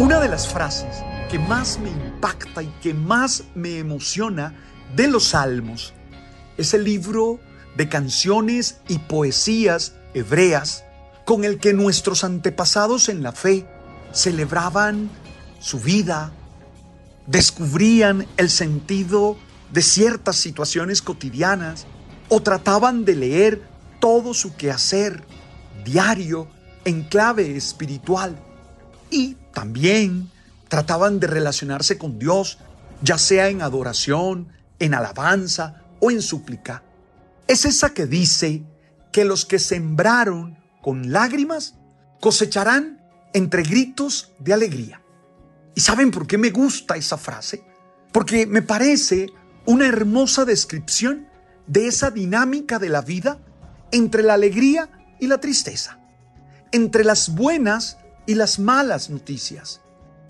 Una de las frases que más me impacta y que más me emociona de los salmos es el libro de canciones y poesías hebreas con el que nuestros antepasados en la fe celebraban su vida, descubrían el sentido de ciertas situaciones cotidianas o trataban de leer todo su quehacer diario en clave espiritual y también trataban de relacionarse con Dios, ya sea en adoración, en alabanza o en súplica. Es esa que dice que los que sembraron con lágrimas cosecharán entre gritos de alegría. ¿Y saben por qué me gusta esa frase? Porque me parece una hermosa descripción de esa dinámica de la vida entre la alegría y la tristeza, entre las buenas y las malas noticias,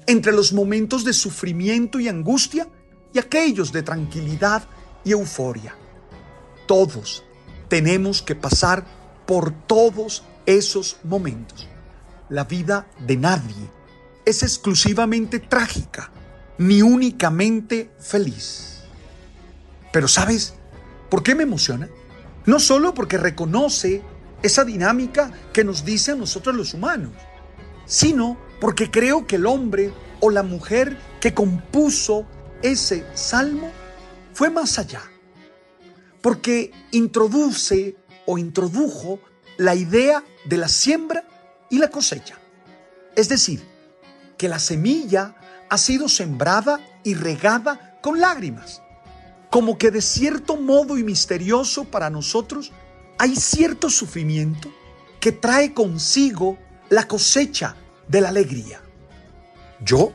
entre los momentos de sufrimiento y angustia y aquellos de tranquilidad y euforia. Todos tenemos que pasar por todos esos momentos. La vida de nadie es exclusivamente trágica, ni únicamente feliz. Pero ¿sabes por qué me emociona? No solo porque reconoce esa dinámica que nos dice a nosotros los humanos, sino porque creo que el hombre o la mujer que compuso ese salmo fue más allá. Porque introduce o introdujo la idea de la siembra y la cosecha. Es decir, que la semilla ha sido sembrada y regada con lágrimas. Como que de cierto modo y misterioso para nosotros hay cierto sufrimiento que trae consigo la cosecha de la alegría. Yo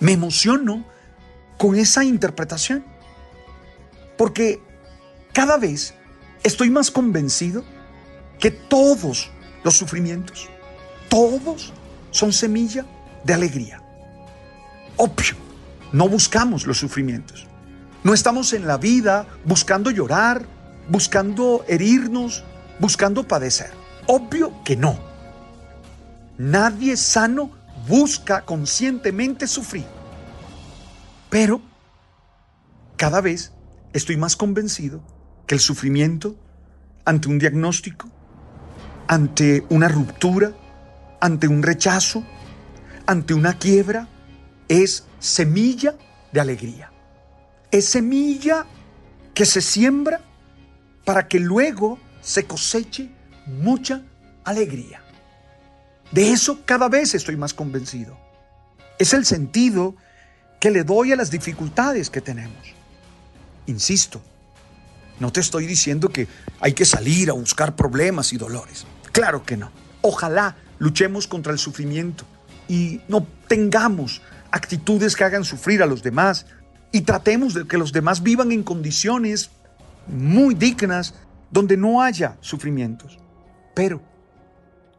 me emociono con esa interpretación porque cada vez estoy más convencido que todos los sufrimientos, todos son semilla de alegría. Obvio, no buscamos los sufrimientos. No estamos en la vida buscando llorar, buscando herirnos, buscando padecer. Obvio que no. Nadie sano busca conscientemente sufrir. Pero cada vez estoy más convencido que el sufrimiento ante un diagnóstico, ante una ruptura, ante un rechazo, ante una quiebra, es semilla de alegría. Es semilla que se siembra para que luego se coseche mucha alegría. De eso cada vez estoy más convencido. Es el sentido que le doy a las dificultades que tenemos. Insisto, no te estoy diciendo que hay que salir a buscar problemas y dolores. Claro que no. Ojalá luchemos contra el sufrimiento y no tengamos actitudes que hagan sufrir a los demás y tratemos de que los demás vivan en condiciones muy dignas donde no haya sufrimientos. Pero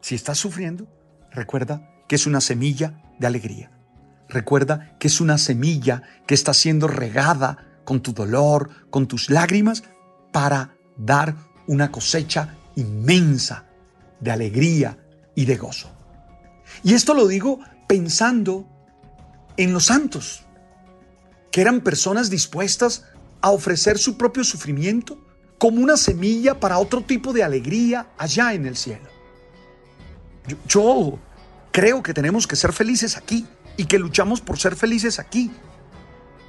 si estás sufriendo, Recuerda que es una semilla de alegría. Recuerda que es una semilla que está siendo regada con tu dolor, con tus lágrimas, para dar una cosecha inmensa de alegría y de gozo. Y esto lo digo pensando en los santos, que eran personas dispuestas a ofrecer su propio sufrimiento como una semilla para otro tipo de alegría allá en el cielo. Yo, creo que tenemos que ser felices aquí y que luchamos por ser felices aquí.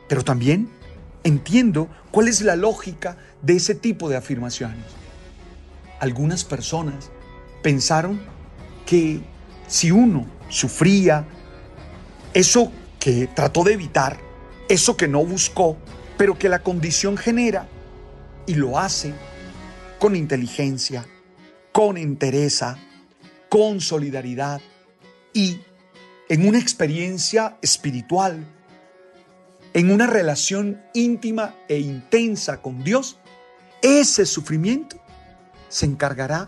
Pero también entiendo cuál es la lógica de ese tipo de afirmaciones. Algunas personas pensaron que si uno sufría eso que trató de evitar, eso que no buscó, pero que la condición genera y lo hace con inteligencia, con entereza, con solidaridad y en una experiencia espiritual, en una relación íntima e intensa con Dios, ese sufrimiento se encargará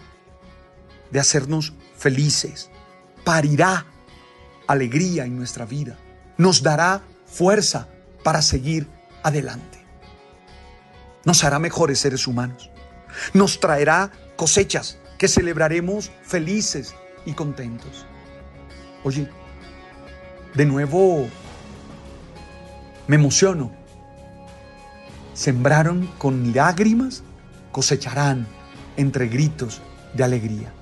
de hacernos felices, parirá alegría en nuestra vida, nos dará fuerza para seguir adelante. Nos hará mejores seres humanos, nos traerá cosechas que celebraremos felices y contentos. Oye, de nuevo me emociono. Sembraron con lágrimas, cosecharán entre gritos de alegría.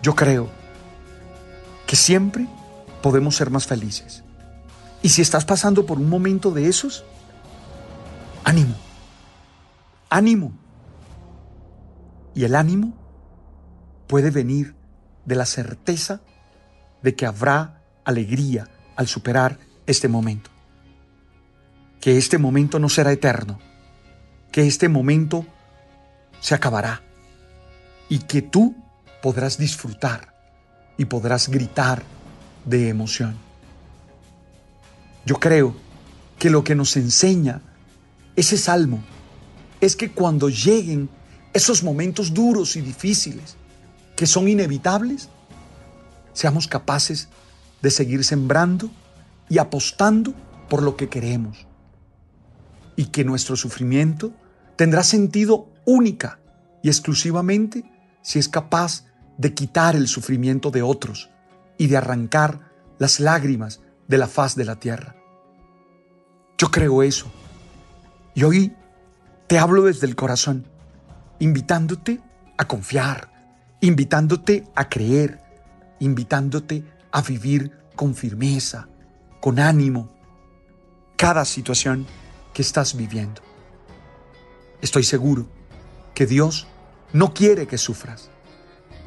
Yo creo que siempre podemos ser más felices. Y si estás pasando por un momento de esos, ánimo, ánimo. Y el ánimo puede venir de la certeza de que habrá alegría al superar este momento. Que este momento no será eterno, que este momento se acabará y que tú podrás disfrutar y podrás gritar de emoción. Yo creo que lo que nos enseña ese salmo es que cuando lleguen esos momentos duros y difíciles, que son inevitables, seamos capaces de seguir sembrando y apostando por lo que queremos. Y que nuestro sufrimiento tendrá sentido única y exclusivamente si es capaz de quitar el sufrimiento de otros y de arrancar las lágrimas de la faz de la tierra. Yo creo eso. Y hoy te hablo desde el corazón, invitándote a confiar, invitándote a creer, invitándote a vivir con firmeza, con ánimo, cada situación que estás viviendo. Estoy seguro que Dios no quiere que sufras,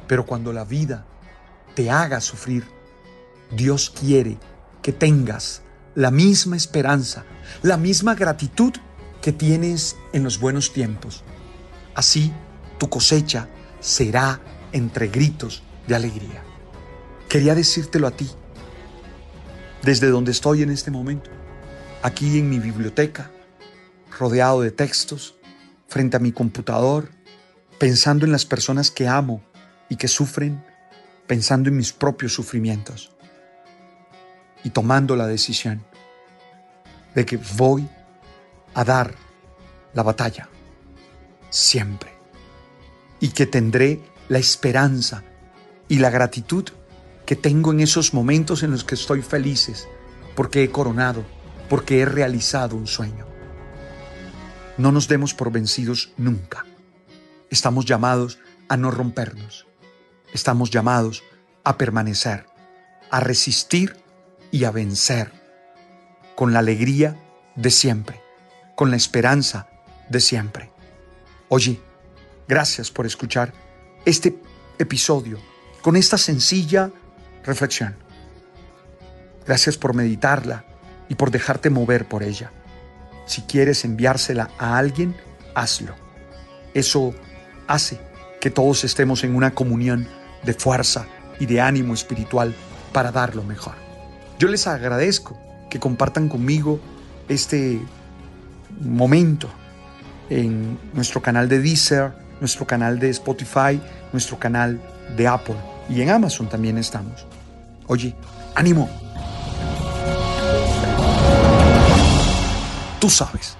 pero cuando la vida te haga sufrir, Dios quiere que tengas la misma esperanza, la misma gratitud que tienes en los buenos tiempos. Así tu cosecha será entre gritos de alegría. Quería decírtelo a ti, desde donde estoy en este momento, aquí en mi biblioteca, rodeado de textos, frente a mi computador, pensando en las personas que amo y que sufren, pensando en mis propios sufrimientos y tomando la decisión de que voy a dar la batalla siempre y que tendré la esperanza y la gratitud que tengo en esos momentos en los que estoy felices porque he coronado, porque he realizado un sueño. No nos demos por vencidos nunca. Estamos llamados a no rompernos. Estamos llamados a permanecer, a resistir y a vencer con la alegría de siempre, con la esperanza de siempre. Oye, gracias por escuchar este episodio con esta sencilla reflexión. Gracias por meditarla y por dejarte mover por ella. Si quieres enviársela a alguien, hazlo. Eso hace que todos estemos en una comunión de fuerza y de ánimo espiritual para dar lo mejor. Yo les agradezco que compartan conmigo este momento en nuestro canal de Deezer, nuestro canal de Spotify, nuestro canal de Apple y en Amazon también estamos. Oye, ánimo. Tú sabes.